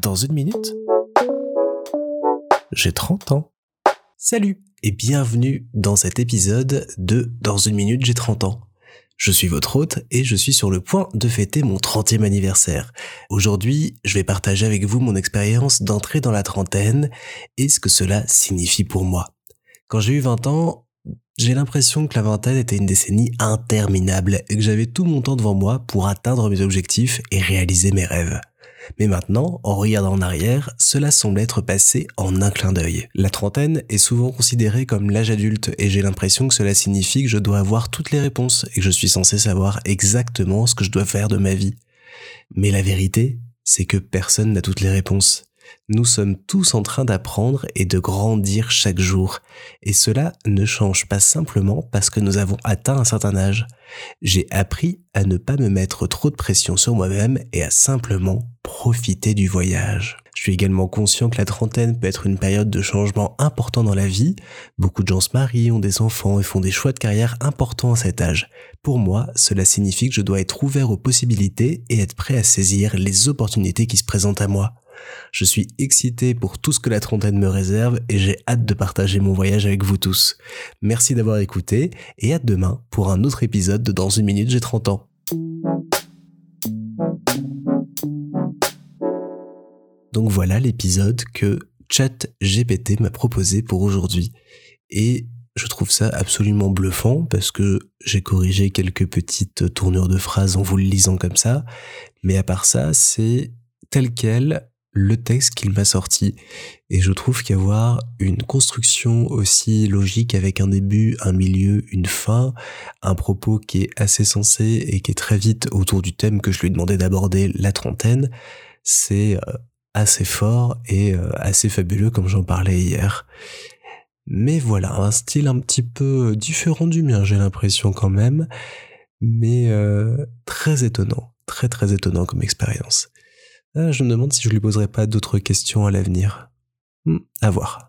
Dans une minute, j'ai 30 ans. Salut et bienvenue dans cet épisode de Dans une minute, j'ai 30 ans. Je suis votre hôte et je suis sur le point de fêter mon 30e anniversaire. Aujourd'hui, je vais partager avec vous mon expérience d'entrée dans la trentaine et ce que cela signifie pour moi. Quand j'ai eu 20 ans, j'ai l'impression que la vingtaine était une décennie interminable et que j'avais tout mon temps devant moi pour atteindre mes objectifs et réaliser mes rêves. Mais maintenant, en regardant en arrière, cela semble être passé en un clin d'œil. La trentaine est souvent considérée comme l'âge adulte et j'ai l'impression que cela signifie que je dois avoir toutes les réponses et que je suis censé savoir exactement ce que je dois faire de ma vie. Mais la vérité, c'est que personne n'a toutes les réponses. Nous sommes tous en train d'apprendre et de grandir chaque jour. Et cela ne change pas simplement parce que nous avons atteint un certain âge. J'ai appris à ne pas me mettre trop de pression sur moi-même et à simplement profiter du voyage. Je suis également conscient que la trentaine peut être une période de changement important dans la vie. Beaucoup de gens se marient, ont des enfants et font des choix de carrière importants à cet âge. Pour moi, cela signifie que je dois être ouvert aux possibilités et être prêt à saisir les opportunités qui se présentent à moi. Je suis excité pour tout ce que la trentaine me réserve et j'ai hâte de partager mon voyage avec vous tous. Merci d'avoir écouté et à demain pour un autre épisode de Dans une minute j'ai 30 ans. Donc voilà l'épisode que ChatGPT m'a proposé pour aujourd'hui. Et je trouve ça absolument bluffant parce que j'ai corrigé quelques petites tournures de phrases en vous le lisant comme ça. Mais à part ça, c'est tel quel le texte qu'il m'a sorti. Et je trouve qu'avoir une construction aussi logique avec un début, un milieu, une fin, un propos qui est assez sensé et qui est très vite autour du thème que je lui ai demandé d'aborder, la trentaine, c'est euh, assez fort et euh, assez fabuleux comme j'en parlais hier. Mais voilà, un style un petit peu différent du mien, j'ai l'impression quand même, mais euh, très étonnant, très très étonnant comme expérience. Je me demande si je lui poserai pas d'autres questions à l'avenir. Hmm, à voir.